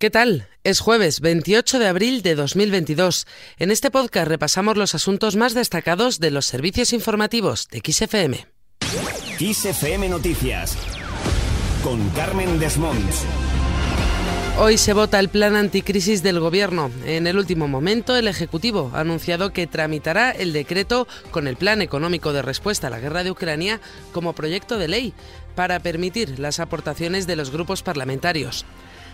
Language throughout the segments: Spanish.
¿Qué tal? Es jueves 28 de abril de 2022. En este podcast repasamos los asuntos más destacados de los servicios informativos de XFM. XFM Noticias con Carmen Desmonts. Hoy se vota el plan anticrisis del Gobierno. En el último momento, el Ejecutivo ha anunciado que tramitará el decreto con el Plan Económico de Respuesta a la Guerra de Ucrania como proyecto de ley para permitir las aportaciones de los grupos parlamentarios.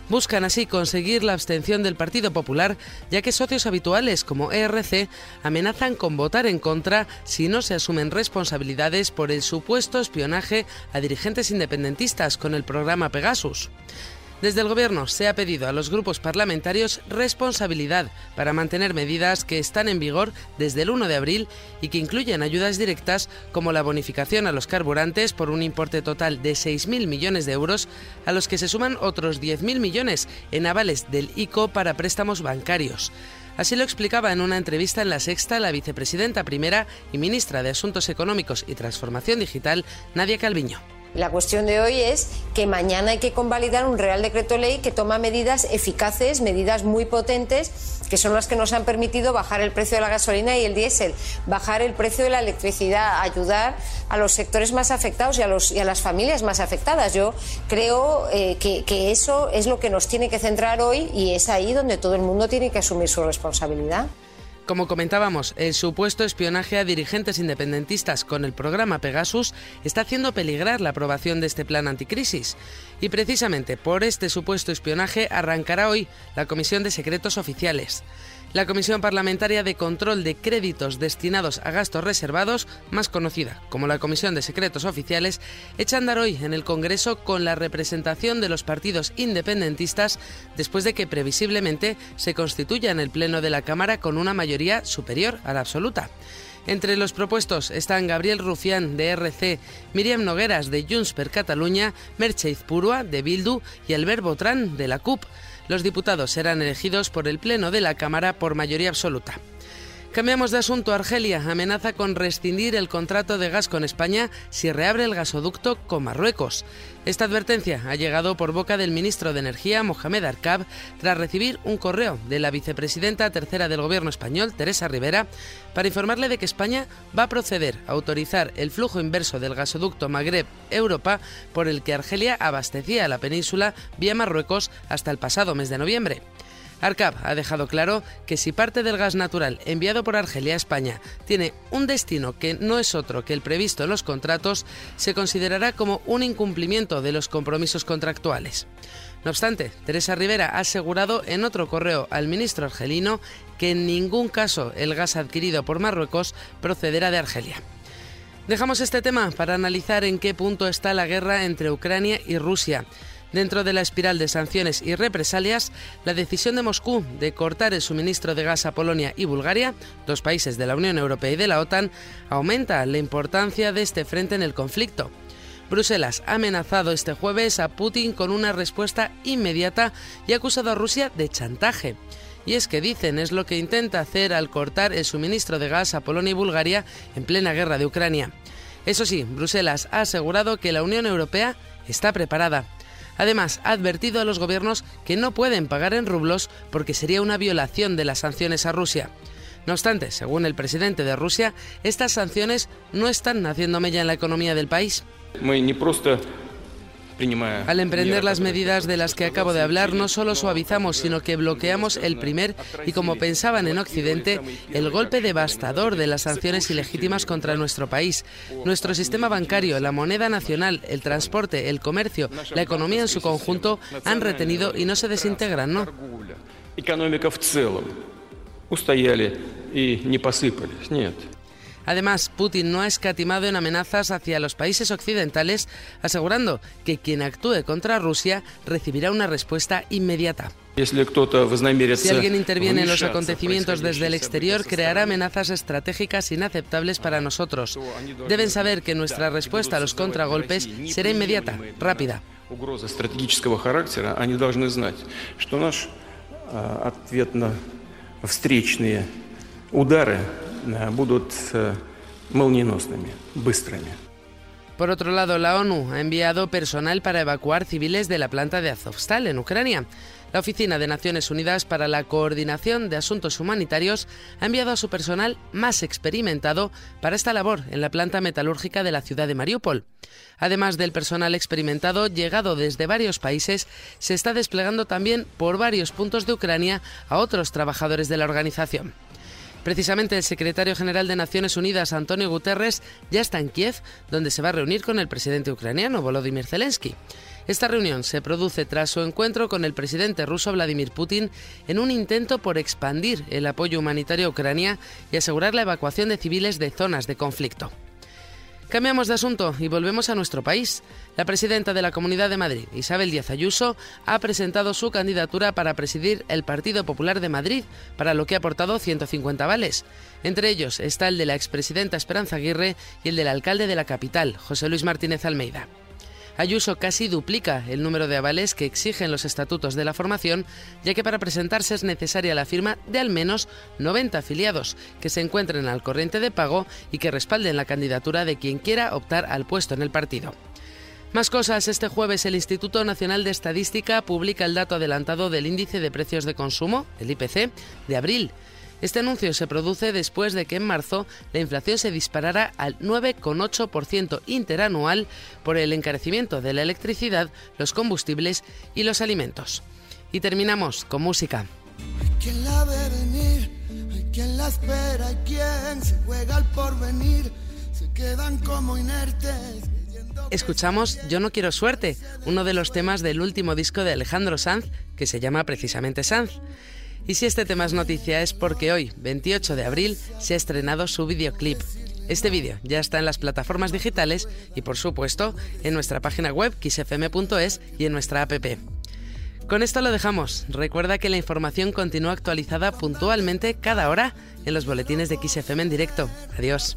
Buscan así conseguir la abstención del Partido Popular, ya que socios habituales como ERC amenazan con votar en contra si no se asumen responsabilidades por el supuesto espionaje a dirigentes independentistas con el programa Pegasus. Desde el Gobierno se ha pedido a los grupos parlamentarios responsabilidad para mantener medidas que están en vigor desde el 1 de abril y que incluyen ayudas directas como la bonificación a los carburantes por un importe total de 6.000 millones de euros, a los que se suman otros 10.000 millones en avales del ICO para préstamos bancarios. Así lo explicaba en una entrevista en La Sexta la vicepresidenta primera y ministra de Asuntos Económicos y Transformación Digital, Nadia Calviño. La cuestión de hoy es que mañana hay que convalidar un Real Decreto Ley que toma medidas eficaces, medidas muy potentes, que son las que nos han permitido bajar el precio de la gasolina y el diésel, bajar el precio de la electricidad, ayudar a los sectores más afectados y a, las familias más afectadas. Yo creo eh, que eso es lo que nos tiene que centrar hoy y es ahí donde todo el mundo tiene que asumir su responsabilidad. Como comentábamos, el supuesto espionaje a dirigentes independentistas con el programa Pegasus está haciendo peligrar la aprobación de este plan anticrisis. Y precisamente por este supuesto espionaje arrancará hoy la Comisión de Secretos Oficiales. La Comisión Parlamentaria de Control de Créditos destinados a gastos reservados, más conocida como la Comisión de Secretos Oficiales, echa a andar hoy en el Congreso con la representación de los partidos independentistas después de que previsiblemente se constituya en el Pleno de la Cámara con una mayoría superior a la absoluta. Entre los propuestos están Gabriel Rufián de RC, Miriam Nogueras de Junts per Catalunya, Merche Izpurua de Bildu y Albert Botrán de la CUP. Los diputados serán elegidos por el Pleno de la Cámara por mayoría absoluta. Cambiamos de asunto. Argelia amenaza con rescindir el contrato de gas con España si reabre el gasoducto con Marruecos. Esta advertencia ha llegado por boca del ministro de Energía, Mohamed Arkab, tras recibir un correo de la vicepresidenta tercera del gobierno español, Teresa Rivera, para informarle de que España va a proceder a autorizar el flujo inverso del gasoducto Magreb-Europa por el que Argelia abastecía a la península vía Marruecos hasta el pasado mes de noviembre. Arcab ha dejado claro que si parte del gas natural enviado por Argelia a España tiene un destino que no es otro que el previsto en los contratos, se considerará como un incumplimiento de los compromisos contractuales. No obstante, Teresa Rivera ha asegurado en otro correo al ministro argelino que en ningún caso el gas adquirido por Marruecos procederá de Argelia. Dejamos este tema para analizar en qué punto está la guerra entre Ucrania y Rusia. Dentro de la espiral de sanciones y represalias, la decisión de Moscú de cortar el suministro de gas a Polonia y Bulgaria, dos países de la Unión Europea y de la OTAN, aumenta la importancia de este frente en el conflicto. Bruselas ha amenazado este jueves a Putin con una respuesta inmediata y ha acusado a Rusia de chantaje. Y es que dicen es lo que intenta hacer al cortar el suministro de gas a Polonia y Bulgaria en plena guerra de Ucrania. Eso sí, Bruselas ha asegurado que la Unión Europea está preparada. Además, ha advertido a los gobiernos que no pueden pagar en rublos porque sería una violación de las sanciones a Rusia. No obstante, según el presidente de Rusia, estas sanciones no están haciendo mella en la economía del país. Al emprender las medidas de las que acabo de hablar, no solo suavizamos, sino que bloqueamos el primer y, como pensaban en Occidente, el golpe devastador de las sanciones ilegítimas contra nuestro país. Nuestro sistema bancario, la moneda nacional, el transporte, el comercio, la economía en su conjunto han retenido y no se desintegran, ¿no? Además, Putin no ha escatimado en amenazas hacia los países occidentales, asegurando que quien actúe contra Rusia recibirá una respuesta inmediata. Si alguien interviene en los acontecimientos desde el exterior, creará amenazas estratégicas inaceptables para nosotros. Deben saber que nuestra respuesta a los contragolpes será inmediata, rápida. будут молниеносными, быстрыми. Por otro lado, la ONU ha enviado personal para evacuar civiles de la planta de Azovstal en Ucrania. La Oficina de Naciones Unidas para la Coordinación de Asuntos Humanitarios ha enviado a su personal más experimentado para esta labor en la planta metalúrgica de la ciudad de Mariupol. Además del personal experimentado llegado desde varios países, se está desplegando también por varios puntos de Ucrania a otros trabajadores de la organización. Precisamente el secretario general de Naciones Unidas, Antonio Guterres, ya está en Kiev, donde se va a reunir con el presidente ucraniano, Volodymyr Zelensky. Esta reunión se produce tras su encuentro con el presidente ruso Vladimir Putin en un intento por expandir el apoyo humanitario a Ucrania y asegurar la evacuación de civiles de zonas de conflicto. Cambiamos de asunto y volvemos a nuestro país. La presidenta de la Comunidad de Madrid, Isabel Díaz Ayuso, ha presentado su candidatura para presidir el Partido Popular de Madrid, para lo que ha aportado 150 vales. Entre ellos está el de la expresidenta Esperanza Aguirre y el del alcalde de la capital, José Luis Martínez Almeida. Ayuso casi duplica el número de avales que exigen los estatutos de la formación, ya que para presentarse es necesaria la firma de al menos 90 afiliados que se encuentren al corriente de pago y que respalden la candidatura de quien quiera optar al puesto en el partido. Más cosas, este jueves el Instituto Nacional de Estadística publica el dato adelantado del índice de precios de consumo, el IPC, de abril. Este anuncio se produce después de que en marzo la inflación se disparara al 9,8% interanual por el encarecimiento de la electricidad, los combustibles y los alimentos. Y terminamos con música. Escuchamos Yo no quiero suerte, uno de los temas del último disco de Alejandro Sanz, que se llama precisamente Sanz. Y si este tema es noticia es porque hoy, 28 de abril, se ha estrenado su videoclip. Este vídeo ya está en las plataformas digitales y por supuesto en nuestra página web xfm.es y en nuestra app. Con esto lo dejamos. Recuerda que la información continúa actualizada puntualmente cada hora en los boletines de XFM en directo. Adiós.